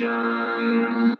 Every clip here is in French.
I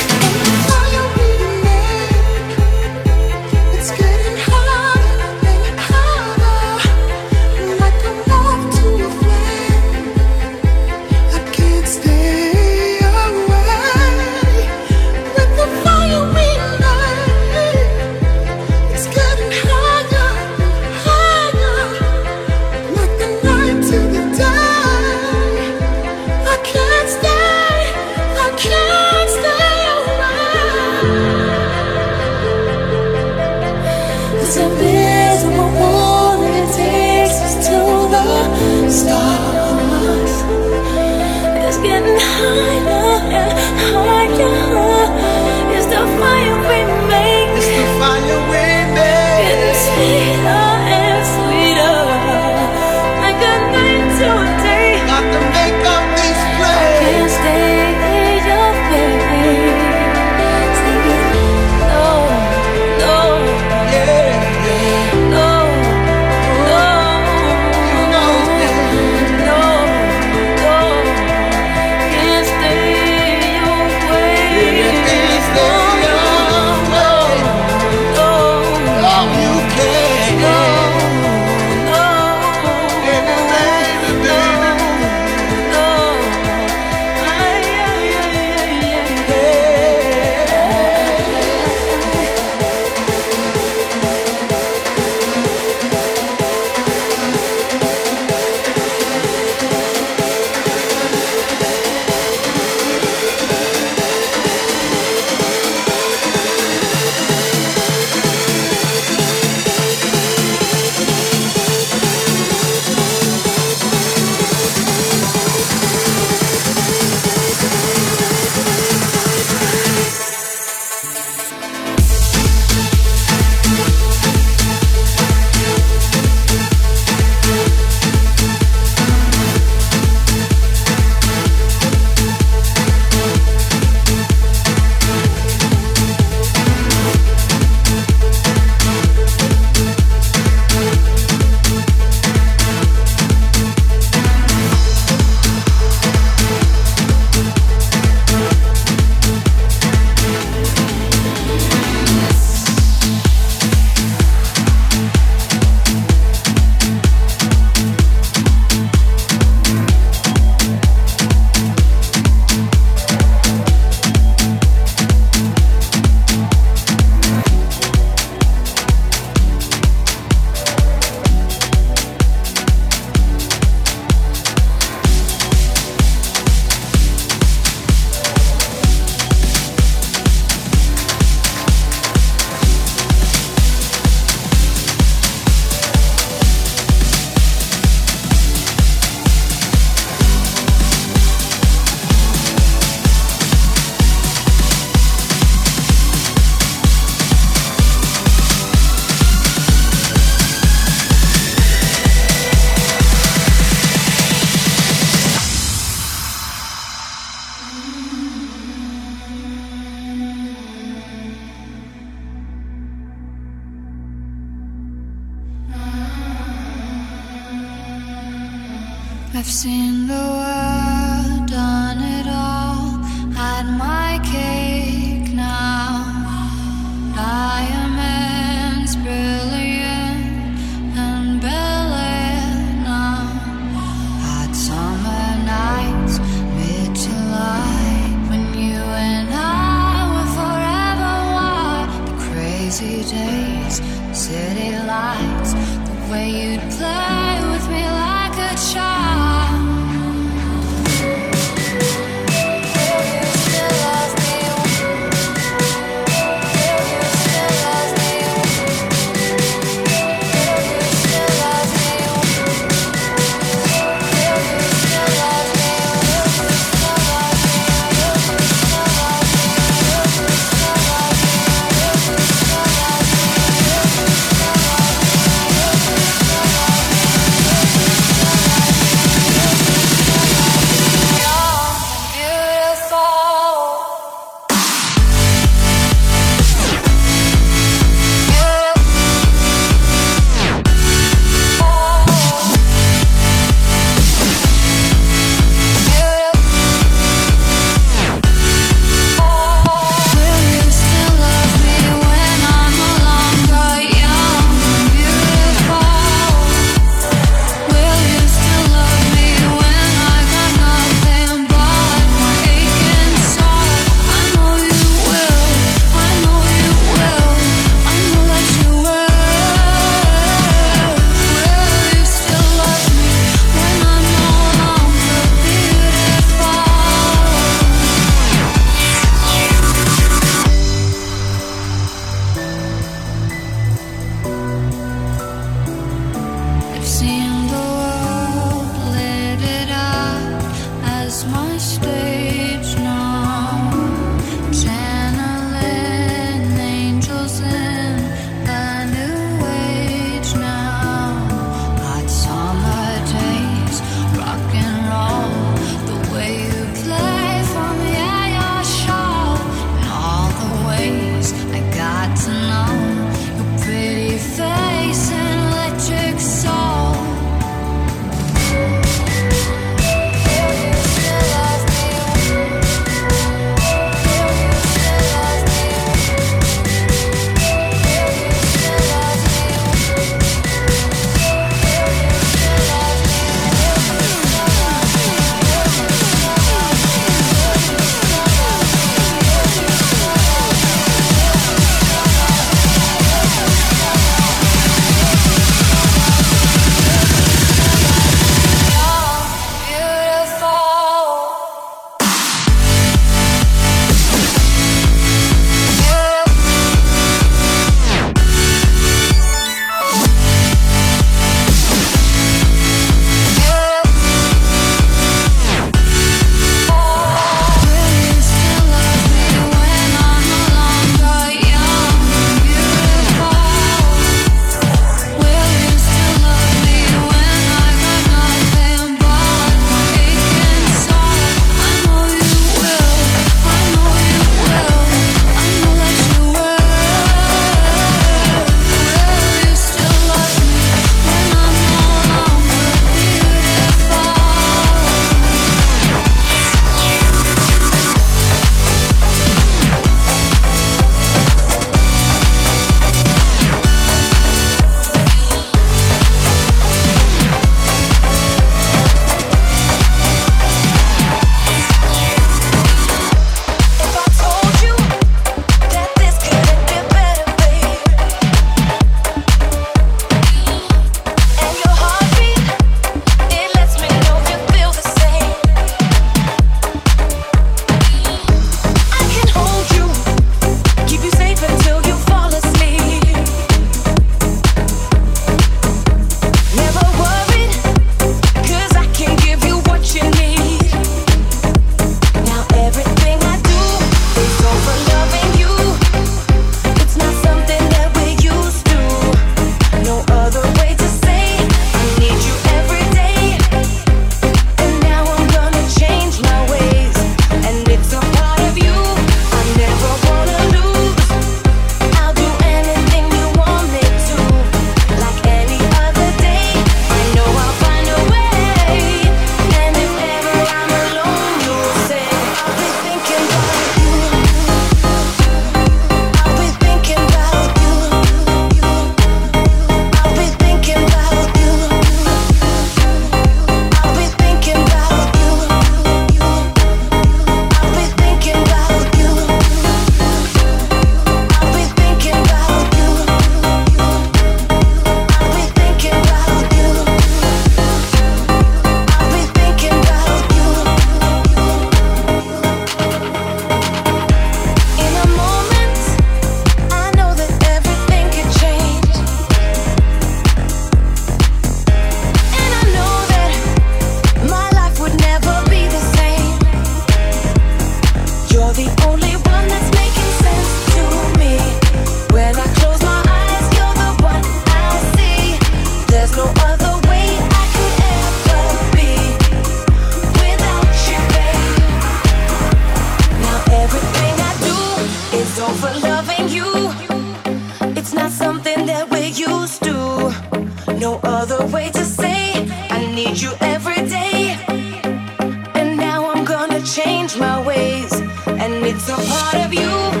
change my ways. And it's a part of you.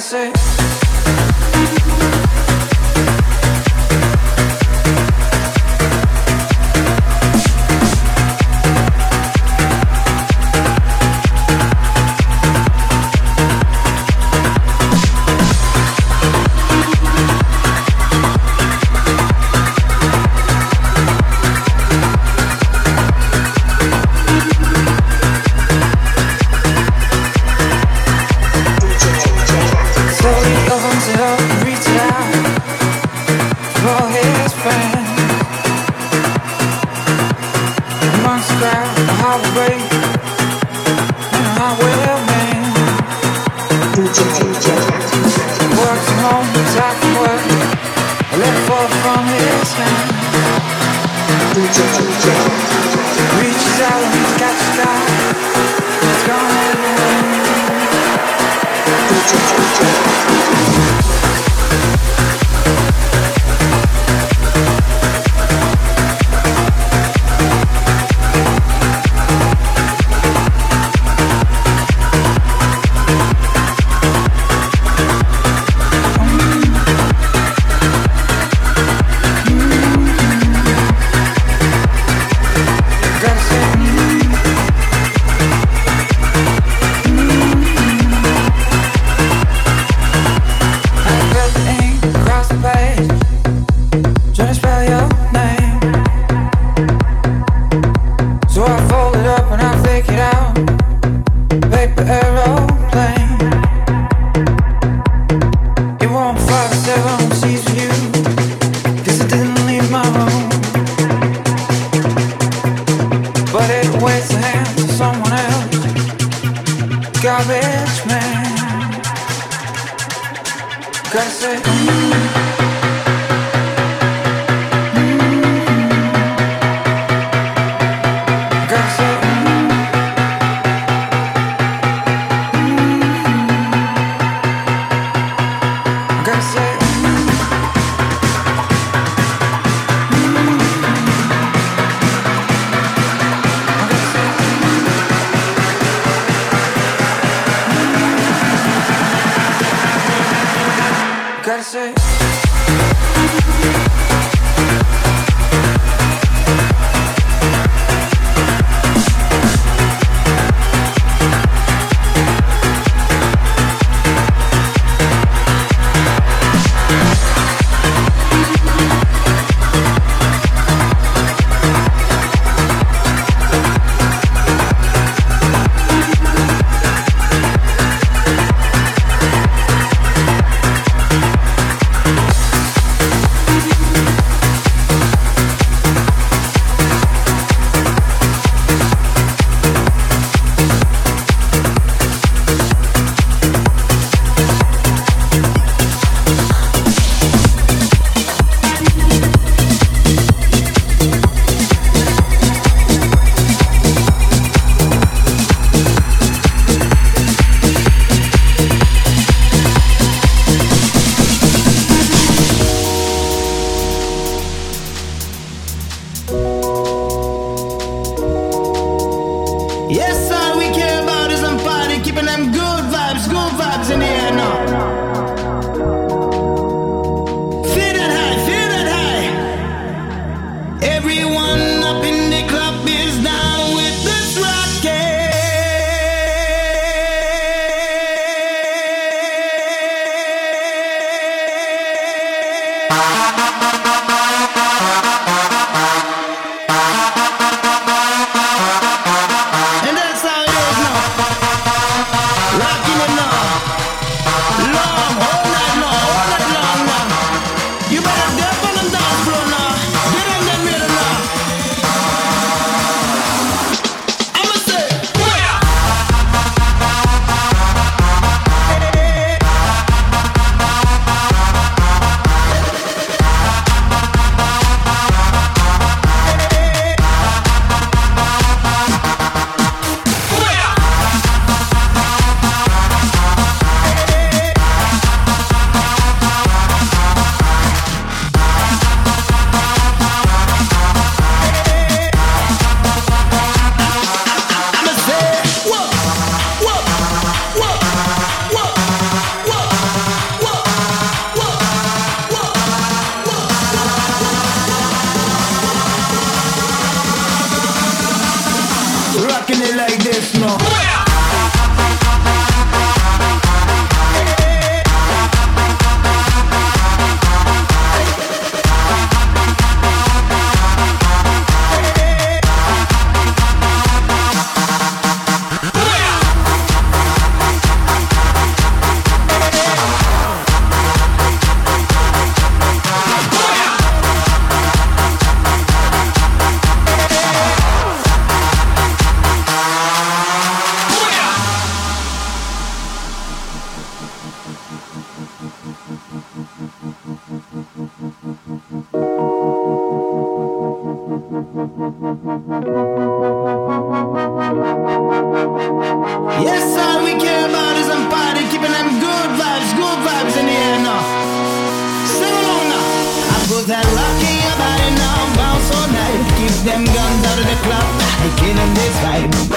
say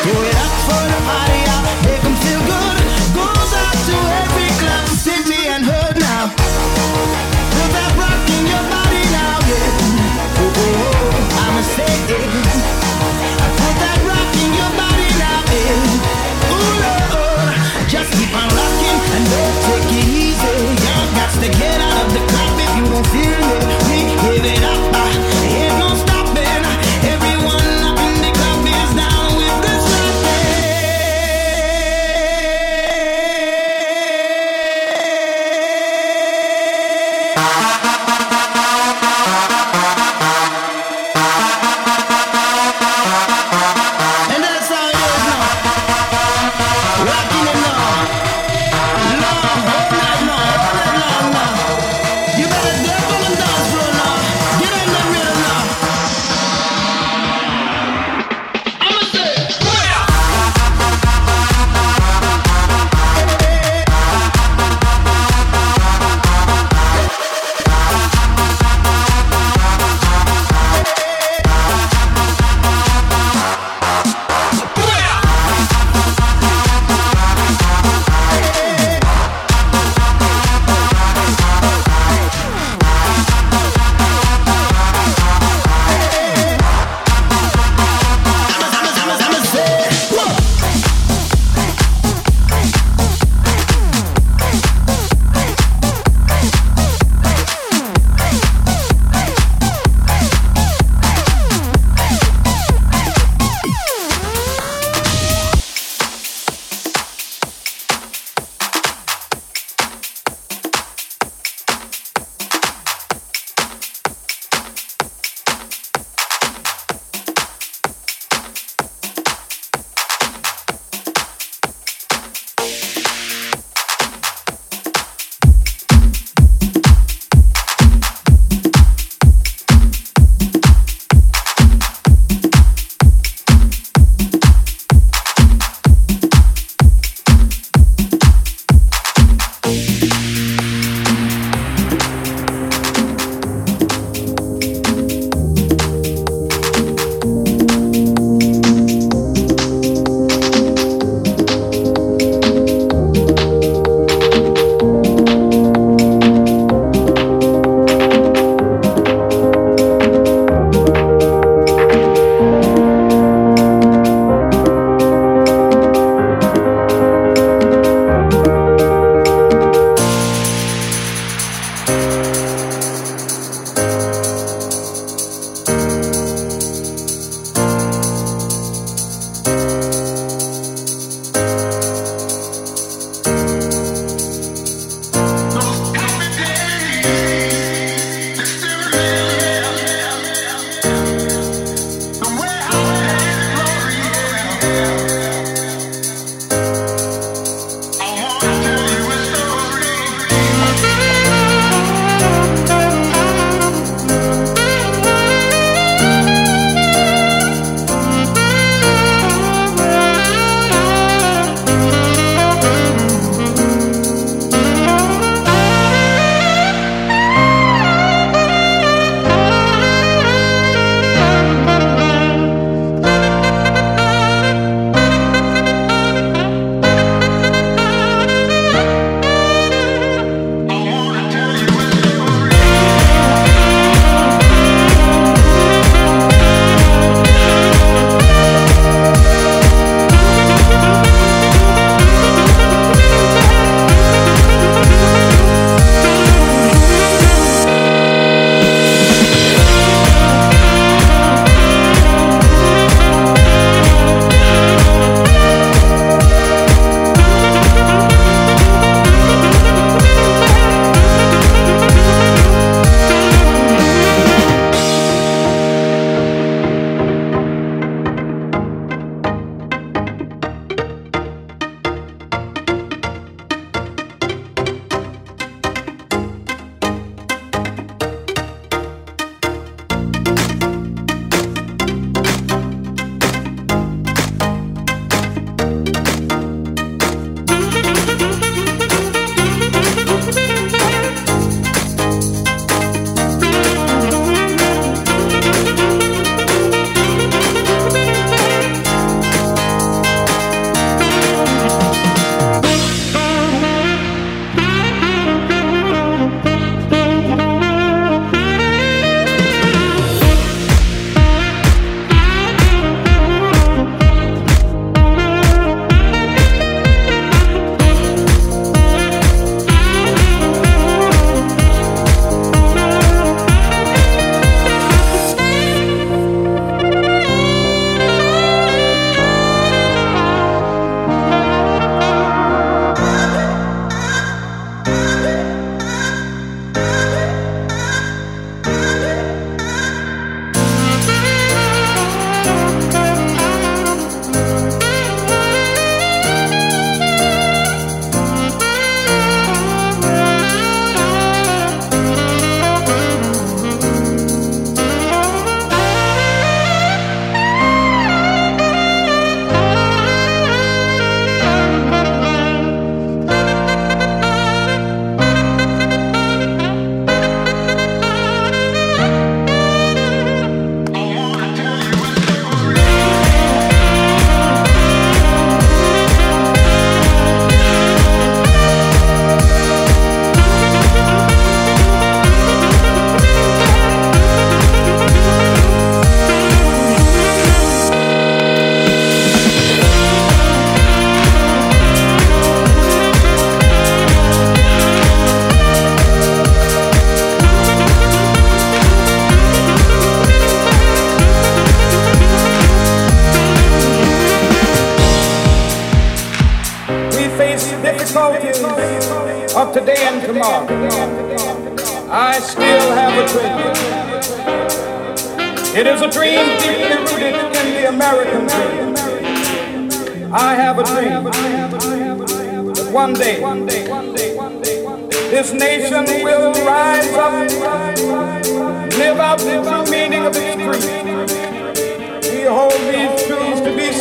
Voy a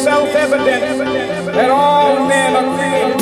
self-evident that all men are created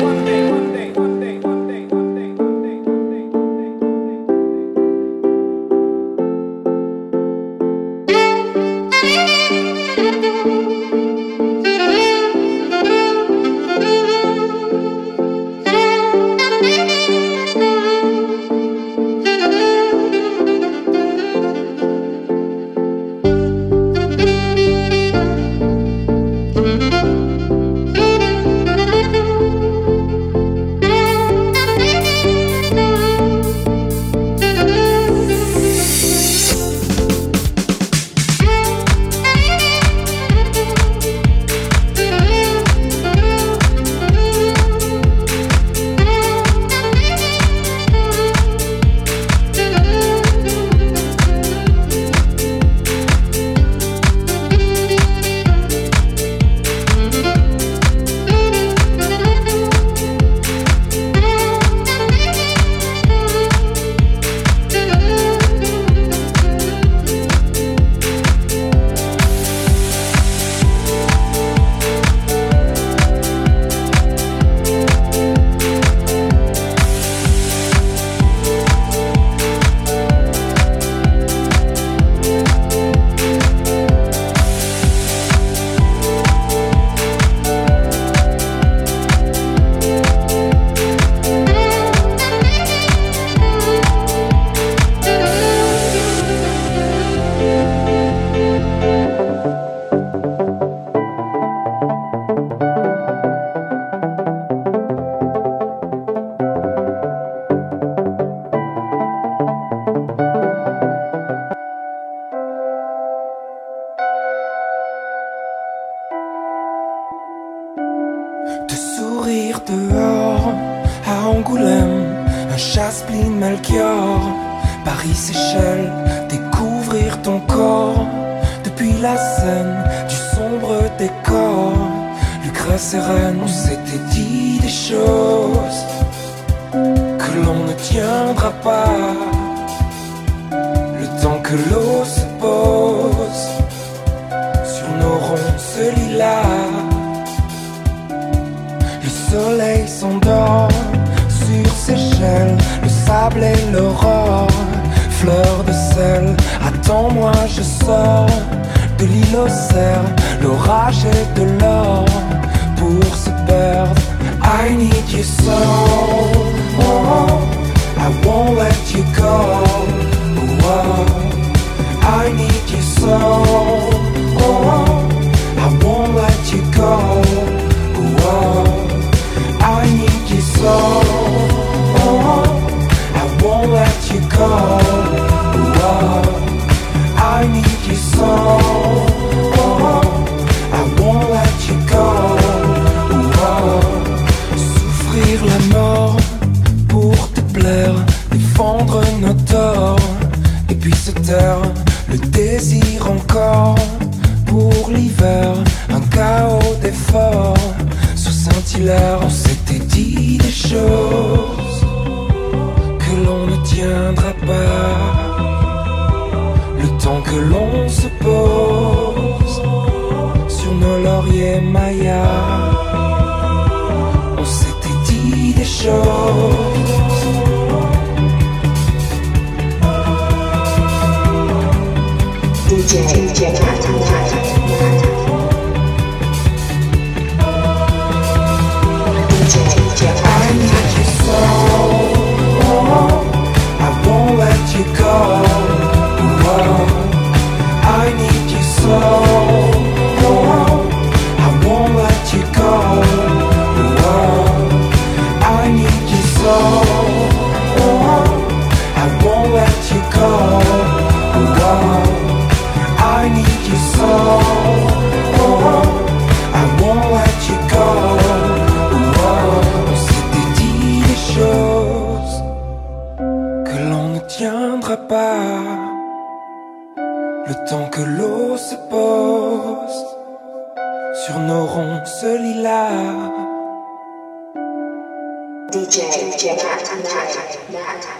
de sourire dehors à Angoulême, un chaspline Melchior, Paris-Séchelles, découvrir ton corps depuis la scène du sombre décor. Lucre sereine, on s'était dit des choses que l'on ne tiendra pas. Le temps que l'eau se pose sur nos ronds, celui-là soleil s'endort sur ses gels, le sable et l'aurore, fleur de sel. Attends-moi, je sors de l'île au cerf, l'orage et de l'or pour se perdre. I need you so, oh, I won't let you go. Oh, I need you so, oh, I won't let you go. Oh, pour l'hiver, un chaos d'efforts. Sur Saint-Hilaire, on des que l'on ne tiendra pas. Le temps que l'on se pose sur nos lauriers mayas, on s'était dit des choses. Lilas. DJ, DJ,